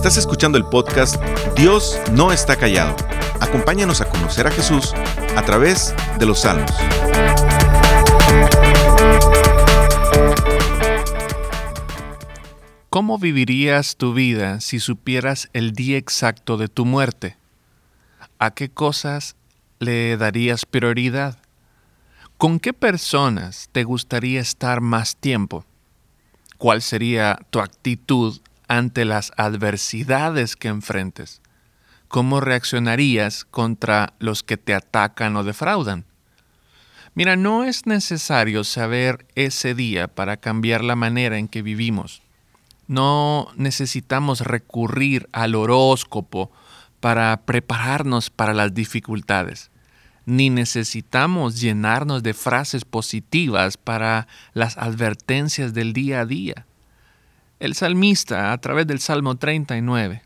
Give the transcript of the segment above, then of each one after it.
Estás escuchando el podcast Dios no está callado. Acompáñanos a conocer a Jesús a través de los salmos. ¿Cómo vivirías tu vida si supieras el día exacto de tu muerte? ¿A qué cosas le darías prioridad? ¿Con qué personas te gustaría estar más tiempo? ¿Cuál sería tu actitud ante las adversidades que enfrentes? ¿Cómo reaccionarías contra los que te atacan o defraudan? Mira, no es necesario saber ese día para cambiar la manera en que vivimos. No necesitamos recurrir al horóscopo para prepararnos para las dificultades, ni necesitamos llenarnos de frases positivas para las advertencias del día a día. El salmista, a través del Salmo 39,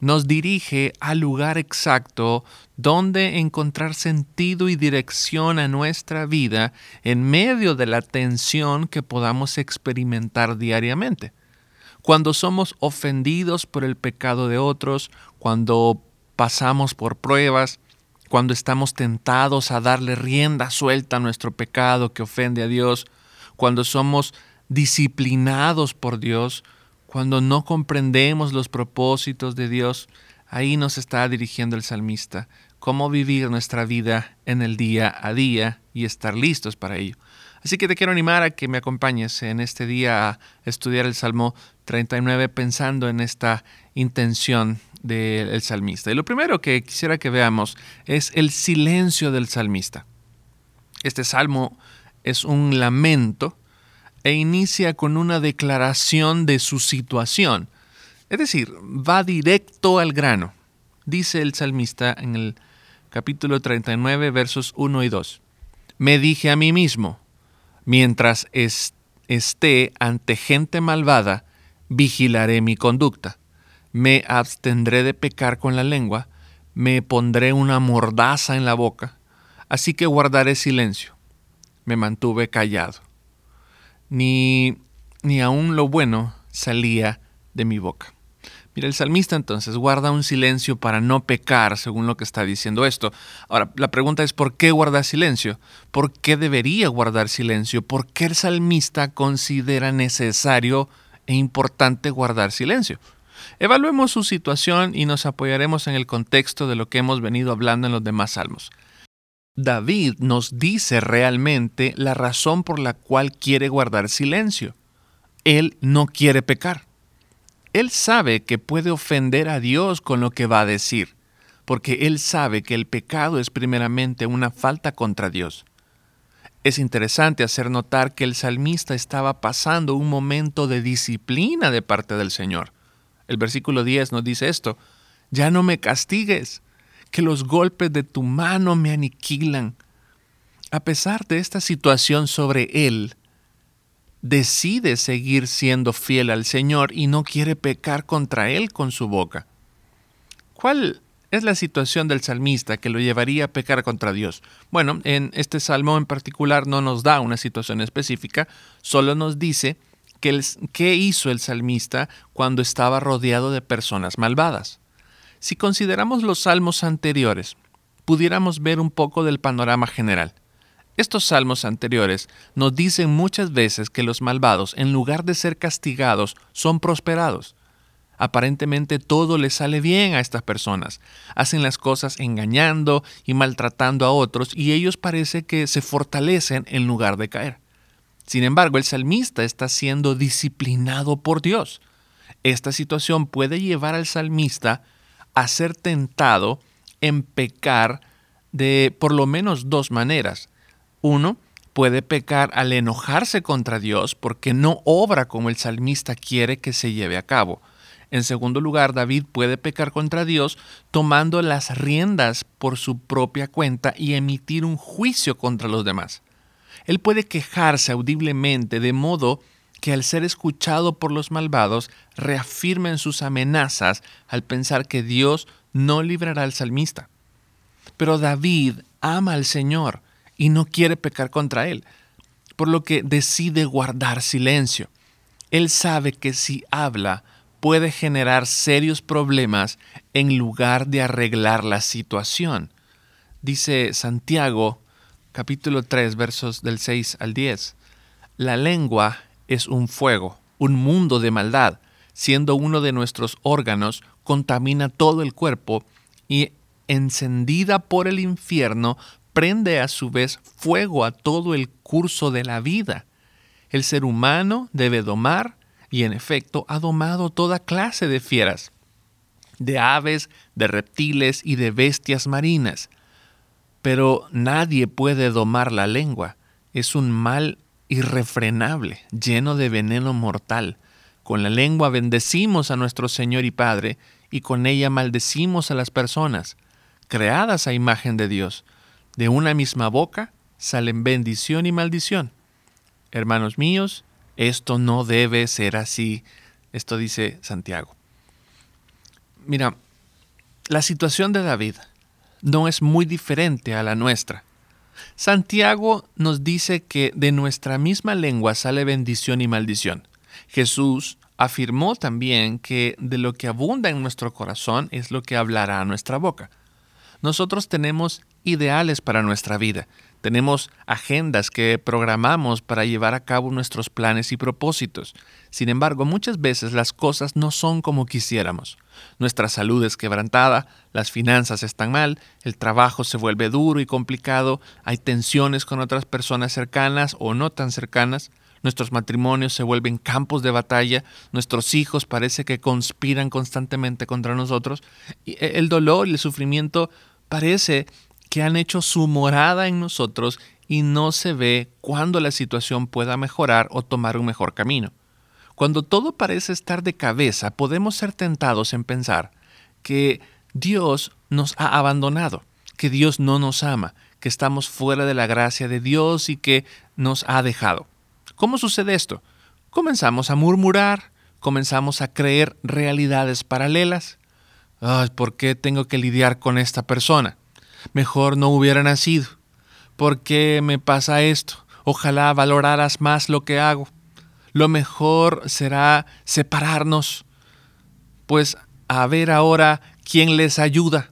nos dirige al lugar exacto donde encontrar sentido y dirección a nuestra vida en medio de la tensión que podamos experimentar diariamente. Cuando somos ofendidos por el pecado de otros, cuando pasamos por pruebas, cuando estamos tentados a darle rienda suelta a nuestro pecado que ofende a Dios, cuando somos disciplinados por Dios, cuando no comprendemos los propósitos de Dios, ahí nos está dirigiendo el salmista, cómo vivir nuestra vida en el día a día y estar listos para ello. Así que te quiero animar a que me acompañes en este día a estudiar el Salmo 39 pensando en esta intención del salmista. Y lo primero que quisiera que veamos es el silencio del salmista. Este salmo es un lamento e inicia con una declaración de su situación. Es decir, va directo al grano. Dice el salmista en el capítulo 39, versos 1 y 2. Me dije a mí mismo, Mientras esté ante gente malvada, vigilaré mi conducta. Me abstendré de pecar con la lengua, me pondré una mordaza en la boca, así que guardaré silencio. Me mantuve callado. Ni, ni aun lo bueno salía de mi boca. Mira, el salmista entonces guarda un silencio para no pecar, según lo que está diciendo esto. Ahora, la pregunta es, ¿por qué guarda silencio? ¿Por qué debería guardar silencio? ¿Por qué el salmista considera necesario e importante guardar silencio? Evaluemos su situación y nos apoyaremos en el contexto de lo que hemos venido hablando en los demás salmos. David nos dice realmente la razón por la cual quiere guardar silencio. Él no quiere pecar. Él sabe que puede ofender a Dios con lo que va a decir, porque él sabe que el pecado es primeramente una falta contra Dios. Es interesante hacer notar que el salmista estaba pasando un momento de disciplina de parte del Señor. El versículo 10 nos dice esto, ya no me castigues, que los golpes de tu mano me aniquilan. A pesar de esta situación sobre él, decide seguir siendo fiel al Señor y no quiere pecar contra Él con su boca. ¿Cuál es la situación del salmista que lo llevaría a pecar contra Dios? Bueno, en este salmo en particular no nos da una situación específica, solo nos dice qué hizo el salmista cuando estaba rodeado de personas malvadas. Si consideramos los salmos anteriores, pudiéramos ver un poco del panorama general. Estos salmos anteriores nos dicen muchas veces que los malvados, en lugar de ser castigados, son prosperados. Aparentemente todo les sale bien a estas personas. Hacen las cosas engañando y maltratando a otros y ellos parece que se fortalecen en lugar de caer. Sin embargo, el salmista está siendo disciplinado por Dios. Esta situación puede llevar al salmista a ser tentado en pecar de por lo menos dos maneras. Uno, puede pecar al enojarse contra Dios porque no obra como el salmista quiere que se lleve a cabo. En segundo lugar, David puede pecar contra Dios tomando las riendas por su propia cuenta y emitir un juicio contra los demás. Él puede quejarse audiblemente de modo que al ser escuchado por los malvados reafirmen sus amenazas al pensar que Dios no librará al salmista. Pero David ama al Señor y no quiere pecar contra Él, por lo que decide guardar silencio. Él sabe que si habla puede generar serios problemas en lugar de arreglar la situación. Dice Santiago capítulo 3 versos del 6 al 10. La lengua es un fuego, un mundo de maldad. Siendo uno de nuestros órganos, contamina todo el cuerpo y encendida por el infierno, prende a su vez fuego a todo el curso de la vida. El ser humano debe domar, y en efecto ha domado toda clase de fieras, de aves, de reptiles y de bestias marinas. Pero nadie puede domar la lengua. Es un mal irrefrenable, lleno de veneno mortal. Con la lengua bendecimos a nuestro Señor y Padre, y con ella maldecimos a las personas, creadas a imagen de Dios. De una misma boca salen bendición y maldición. Hermanos míos, esto no debe ser así. Esto dice Santiago. Mira, la situación de David no es muy diferente a la nuestra. Santiago nos dice que de nuestra misma lengua sale bendición y maldición. Jesús afirmó también que de lo que abunda en nuestro corazón es lo que hablará a nuestra boca. Nosotros tenemos ideales para nuestra vida, tenemos agendas que programamos para llevar a cabo nuestros planes y propósitos. Sin embargo, muchas veces las cosas no son como quisiéramos. Nuestra salud es quebrantada, las finanzas están mal, el trabajo se vuelve duro y complicado, hay tensiones con otras personas cercanas o no tan cercanas, nuestros matrimonios se vuelven campos de batalla, nuestros hijos parece que conspiran constantemente contra nosotros, y el dolor y el sufrimiento parece que han hecho su morada en nosotros y no se ve cuándo la situación pueda mejorar o tomar un mejor camino. Cuando todo parece estar de cabeza, podemos ser tentados en pensar que Dios nos ha abandonado, que Dios no nos ama, que estamos fuera de la gracia de Dios y que nos ha dejado. ¿Cómo sucede esto? Comenzamos a murmurar, comenzamos a creer realidades paralelas. Ay, ¿por qué tengo que lidiar con esta persona? Mejor no hubiera nacido. ¿Por qué me pasa esto? Ojalá valoraras más lo que hago. Lo mejor será separarnos, pues a ver ahora quién les ayuda.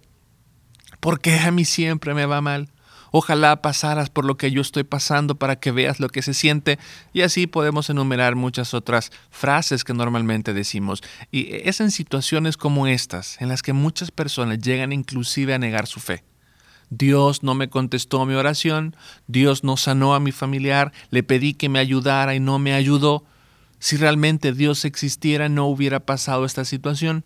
¿Por qué a mí siempre me va mal? Ojalá pasaras por lo que yo estoy pasando para que veas lo que se siente y así podemos enumerar muchas otras frases que normalmente decimos. Y es en situaciones como estas en las que muchas personas llegan inclusive a negar su fe. Dios no me contestó mi oración, Dios no sanó a mi familiar, le pedí que me ayudara y no me ayudó. Si realmente Dios existiera no hubiera pasado esta situación.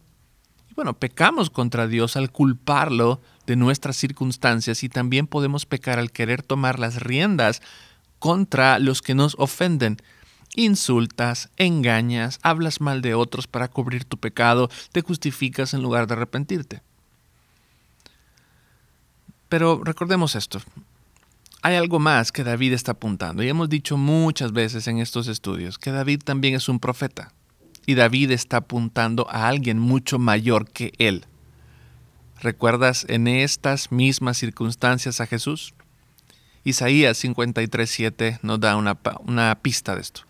Y bueno, pecamos contra Dios al culparlo de nuestras circunstancias y también podemos pecar al querer tomar las riendas contra los que nos ofenden. Insultas, engañas, hablas mal de otros para cubrir tu pecado, te justificas en lugar de arrepentirte. Pero recordemos esto. Hay algo más que David está apuntando, y hemos dicho muchas veces en estos estudios que David también es un profeta, y David está apuntando a alguien mucho mayor que él. ¿Recuerdas en estas mismas circunstancias a Jesús? Isaías 53:7 nos da una, una pista de esto.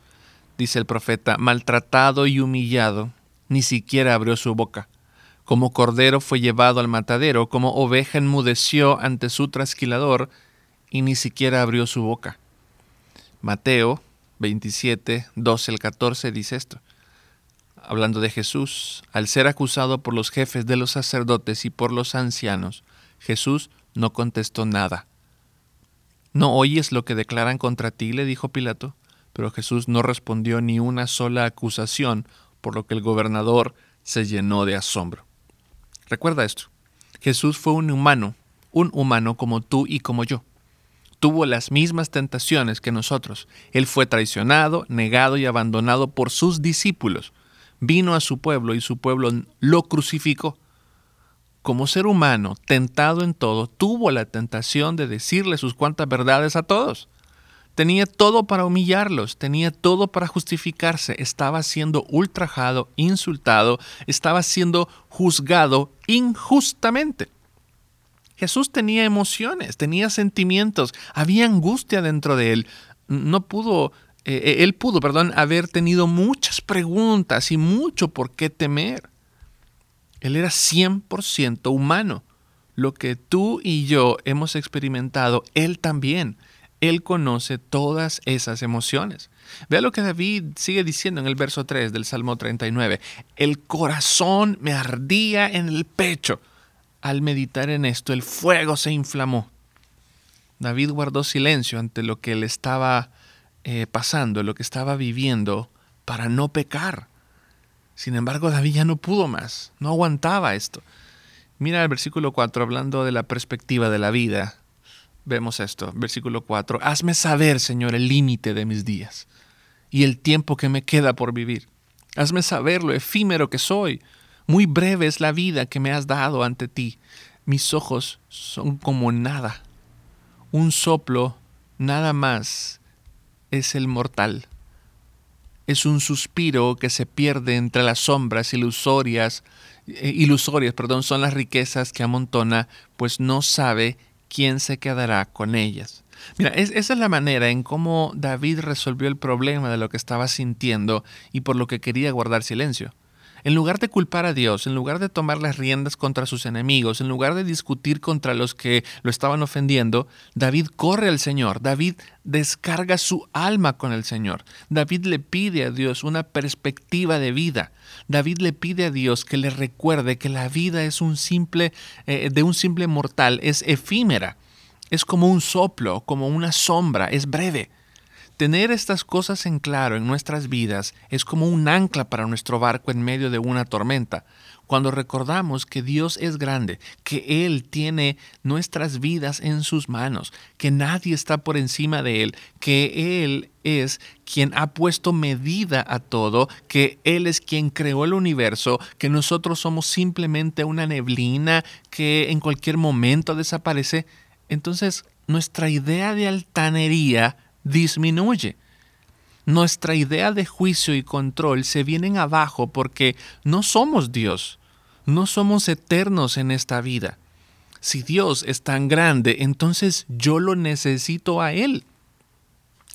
Dice el profeta, maltratado y humillado, ni siquiera abrió su boca como cordero fue llevado al matadero, como oveja enmudeció ante su trasquilador, y ni siquiera abrió su boca. Mateo 27, 12 al 14 dice esto. Hablando de Jesús, al ser acusado por los jefes de los sacerdotes y por los ancianos, Jesús no contestó nada. ¿No oyes lo que declaran contra ti? le dijo Pilato. Pero Jesús no respondió ni una sola acusación, por lo que el gobernador se llenó de asombro. Recuerda esto. Jesús fue un humano, un humano como tú y como yo. Tuvo las mismas tentaciones que nosotros. Él fue traicionado, negado y abandonado por sus discípulos. Vino a su pueblo y su pueblo lo crucificó. Como ser humano, tentado en todo, tuvo la tentación de decirle sus cuantas verdades a todos. Tenía todo para humillarlos, tenía todo para justificarse, estaba siendo ultrajado, insultado, estaba siendo juzgado injustamente. Jesús tenía emociones, tenía sentimientos, había angustia dentro de él. No pudo eh, él pudo, perdón, haber tenido muchas preguntas y mucho por qué temer. Él era 100% humano. Lo que tú y yo hemos experimentado, Él también. Él conoce todas esas emociones. Vea lo que David sigue diciendo en el verso 3 del Salmo 39. El corazón me ardía en el pecho. Al meditar en esto, el fuego se inflamó. David guardó silencio ante lo que le estaba eh, pasando, lo que estaba viviendo, para no pecar. Sin embargo, David ya no pudo más, no aguantaba esto. Mira el versículo 4, hablando de la perspectiva de la vida. Vemos esto, versículo 4. Hazme saber, Señor, el límite de mis días y el tiempo que me queda por vivir. Hazme saber lo efímero que soy. Muy breve es la vida que me has dado ante ti. Mis ojos son como nada. Un soplo, nada más, es el mortal. Es un suspiro que se pierde entre las sombras ilusorias, eh, ilusorias, perdón, son las riquezas que amontona, pues no sabe quién se quedará con ellas. Mira, esa es la manera en cómo David resolvió el problema de lo que estaba sintiendo y por lo que quería guardar silencio. En lugar de culpar a Dios, en lugar de tomar las riendas contra sus enemigos, en lugar de discutir contra los que lo estaban ofendiendo, David corre al Señor, David descarga su alma con el Señor, David le pide a Dios una perspectiva de vida, David le pide a Dios que le recuerde que la vida es un simple, eh, de un simple mortal, es efímera, es como un soplo, como una sombra, es breve. Tener estas cosas en claro en nuestras vidas es como un ancla para nuestro barco en medio de una tormenta. Cuando recordamos que Dios es grande, que Él tiene nuestras vidas en sus manos, que nadie está por encima de Él, que Él es quien ha puesto medida a todo, que Él es quien creó el universo, que nosotros somos simplemente una neblina que en cualquier momento desaparece, entonces nuestra idea de altanería disminuye. Nuestra idea de juicio y control se vienen abajo porque no somos Dios, no somos eternos en esta vida. Si Dios es tan grande, entonces yo lo necesito a Él.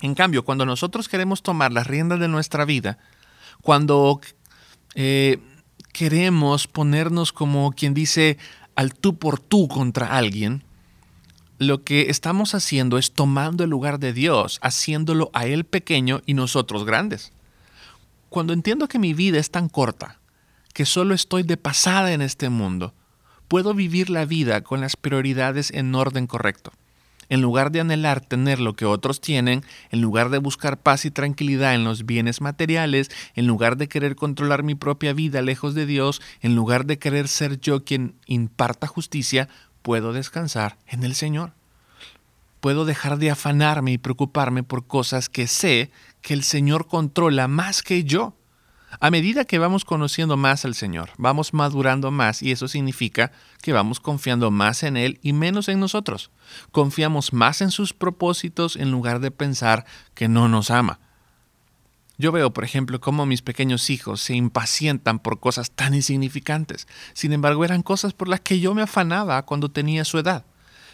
En cambio, cuando nosotros queremos tomar las riendas de nuestra vida, cuando eh, queremos ponernos como quien dice al tú por tú contra alguien, lo que estamos haciendo es tomando el lugar de Dios, haciéndolo a Él pequeño y nosotros grandes. Cuando entiendo que mi vida es tan corta, que solo estoy de pasada en este mundo, puedo vivir la vida con las prioridades en orden correcto. En lugar de anhelar tener lo que otros tienen, en lugar de buscar paz y tranquilidad en los bienes materiales, en lugar de querer controlar mi propia vida lejos de Dios, en lugar de querer ser yo quien imparta justicia, puedo descansar en el Señor. Puedo dejar de afanarme y preocuparme por cosas que sé que el Señor controla más que yo. A medida que vamos conociendo más al Señor, vamos madurando más y eso significa que vamos confiando más en Él y menos en nosotros. Confiamos más en sus propósitos en lugar de pensar que no nos ama. Yo veo, por ejemplo, cómo mis pequeños hijos se impacientan por cosas tan insignificantes. Sin embargo, eran cosas por las que yo me afanaba cuando tenía su edad.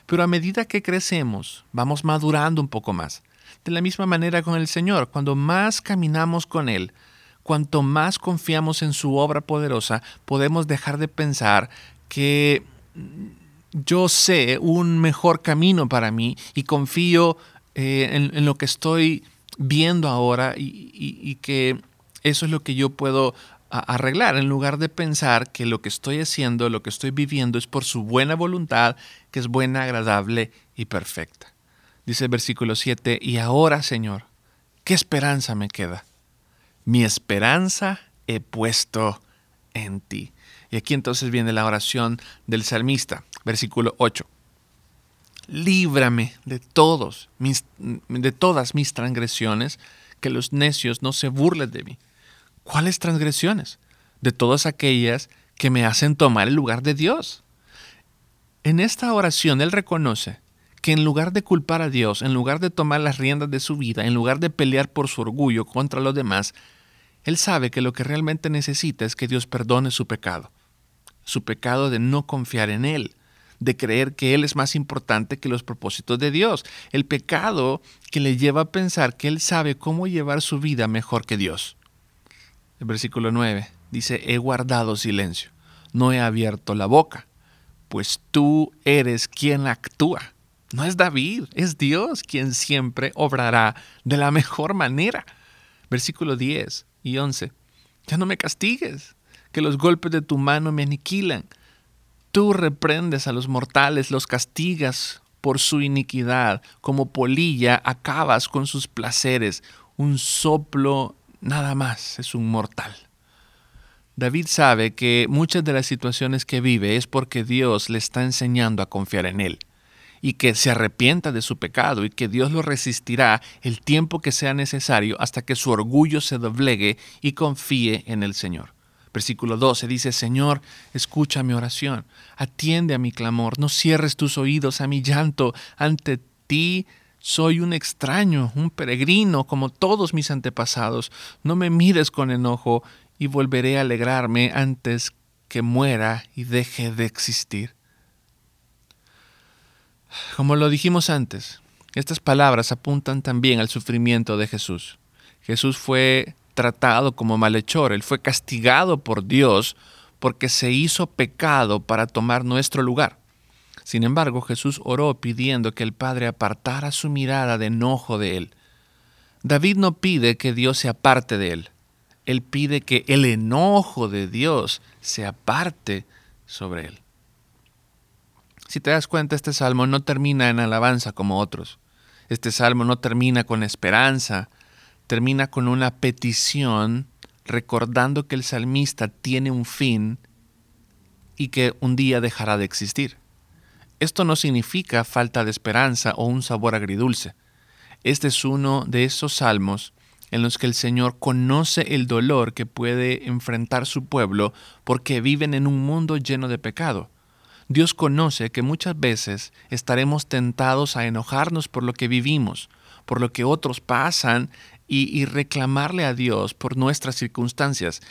Pero a medida que crecemos, vamos madurando un poco más. De la misma manera con el Señor, cuando más caminamos con Él, cuanto más confiamos en su obra poderosa, podemos dejar de pensar que yo sé un mejor camino para mí y confío eh, en, lo que estoy viendo ahora y, que eso es lo que yo puedo arreglar, en lugar de pensar que lo que estoy haciendo, lo que estoy viviendo es por su buena voluntad, que es buena, agradable y perfecta. Dice el versículo 7, y ahora, Señor, ¿qué esperanza me queda? Mi esperanza he puesto en ti. Y aquí entonces viene la oración del salmista, versículo 8 líbrame de todos mis, de todas mis transgresiones, que los necios no se burlen de mí. ¿Cuáles transgresiones? De todas aquellas que me hacen tomar el lugar de Dios. En esta oración él reconoce que en lugar de culpar a Dios, en lugar de tomar las riendas de su vida, en lugar de pelear por su orgullo contra los demás, él sabe que lo que realmente necesita es que Dios perdone su pecado, su pecado de no confiar en Él, de creer que Él es más importante que los propósitos de Dios. El pecado que le lleva a pensar que Él sabe cómo llevar su vida mejor que Dios. El versículo 9 dice, he guardado silencio, no he abierto la boca, pues tú eres quien actúa. No es David, es Dios quien siempre obrará de la mejor manera. Versículo 10 y 11. Ya no me castigues, que los golpes de tu mano me aniquilan. Tú reprendes a los mortales, los castigas por su iniquidad, como polilla acabas con sus placeres. Un soplo nada más es un mortal. David sabe que muchas de las situaciones que vive es porque Dios le está enseñando a confiar en Él y que se arrepienta de su pecado y que Dios lo resistirá el tiempo que sea necesario hasta que su orgullo se doblegue y confíe en el Señor. Versículo 12 dice, Señor, escucha mi oración, atiende a mi clamor, no cierres tus oídos a mi llanto, ante ti soy un extraño, un peregrino, como todos mis antepasados, no me mires con enojo y volveré a alegrarme antes que muera y deje de existir. Como lo dijimos antes, estas palabras apuntan también al sufrimiento de Jesús. Jesús fue tratado como malhechor, él fue castigado por Dios porque se hizo pecado para tomar nuestro lugar. Sin embargo, Jesús oró pidiendo que el Padre apartara su mirada de enojo de él. David no pide que Dios se aparte de él, él pide que el enojo de Dios se aparte sobre él. Si te das cuenta, este salmo no termina en alabanza como otros. Este salmo no termina con esperanza, termina con una petición recordando que el salmista tiene un fin y que un día dejará de existir. Esto no significa falta de esperanza o un sabor agridulce. Este es uno de esos salmos en los que el Señor conoce el dolor que puede enfrentar su pueblo porque viven en un mundo lleno de pecado. Dios conoce que muchas veces estaremos tentados a enojarnos por lo que vivimos, por lo que otros pasan y, reclamarle a Dios por nuestras circunstancias.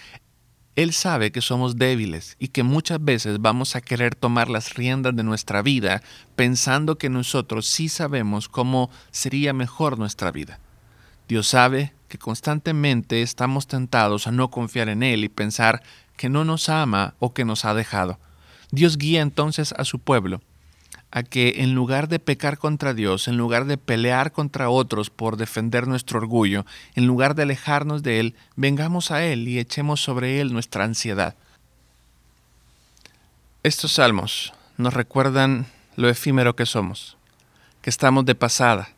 Él sabe que somos débiles y que muchas veces vamos a querer tomar las riendas de nuestra vida pensando que nosotros sí sabemos cómo sería mejor nuestra vida. Dios sabe que constantemente estamos tentados a no confiar en Él y pensar que no nos ama o que nos ha dejado. Dios guía entonces a su pueblo a que en lugar de pecar contra Dios, en lugar de pelear contra otros por defender nuestro orgullo, en lugar de alejarnos de Él, vengamos a Él y echemos sobre Él nuestra ansiedad. Estos salmos nos recuerdan lo efímero que somos, que estamos de pasada,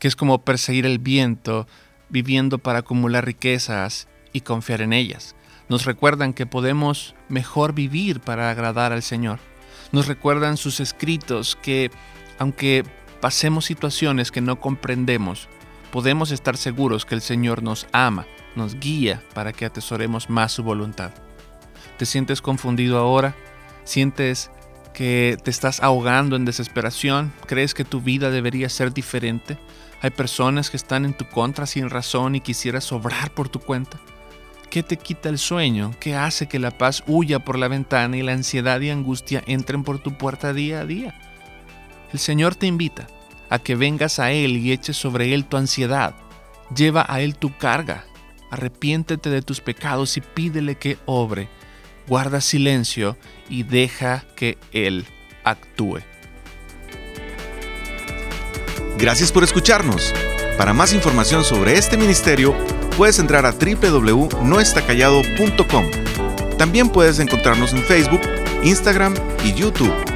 que es como perseguir el viento, viviendo para acumular riquezas y confiar en ellas nos recuerdan que podemos mejor vivir para agradar al Señor. Nos recuerdan sus escritos que, aunque pasemos situaciones que no comprendemos, podemos estar seguros que el Señor nos ama, nos guía para que atesoremos más su voluntad. ¿Te sientes confundido ahora? ¿Sientes que te estás ahogando en desesperación? ¿Crees que tu vida debería ser diferente? ¿Hay personas que están en tu contra sin razón y quisieras obrar por tu cuenta? ¿Qué te quita el sueño? ¿Qué hace que la paz huya por la ventana y la ansiedad y angustia entren por tu puerta día a día? El Señor te invita a que vengas a Él y eches sobre Él tu ansiedad. Lleva a Él tu carga. Arrepiéntete de tus pecados y pídele que obre. Guarda silencio y deja que Él actúe. Gracias por escucharnos. Para más información sobre este ministerio, puedes entrar a www.noestacallado.com. También puedes encontrarnos en Facebook, Instagram y YouTube.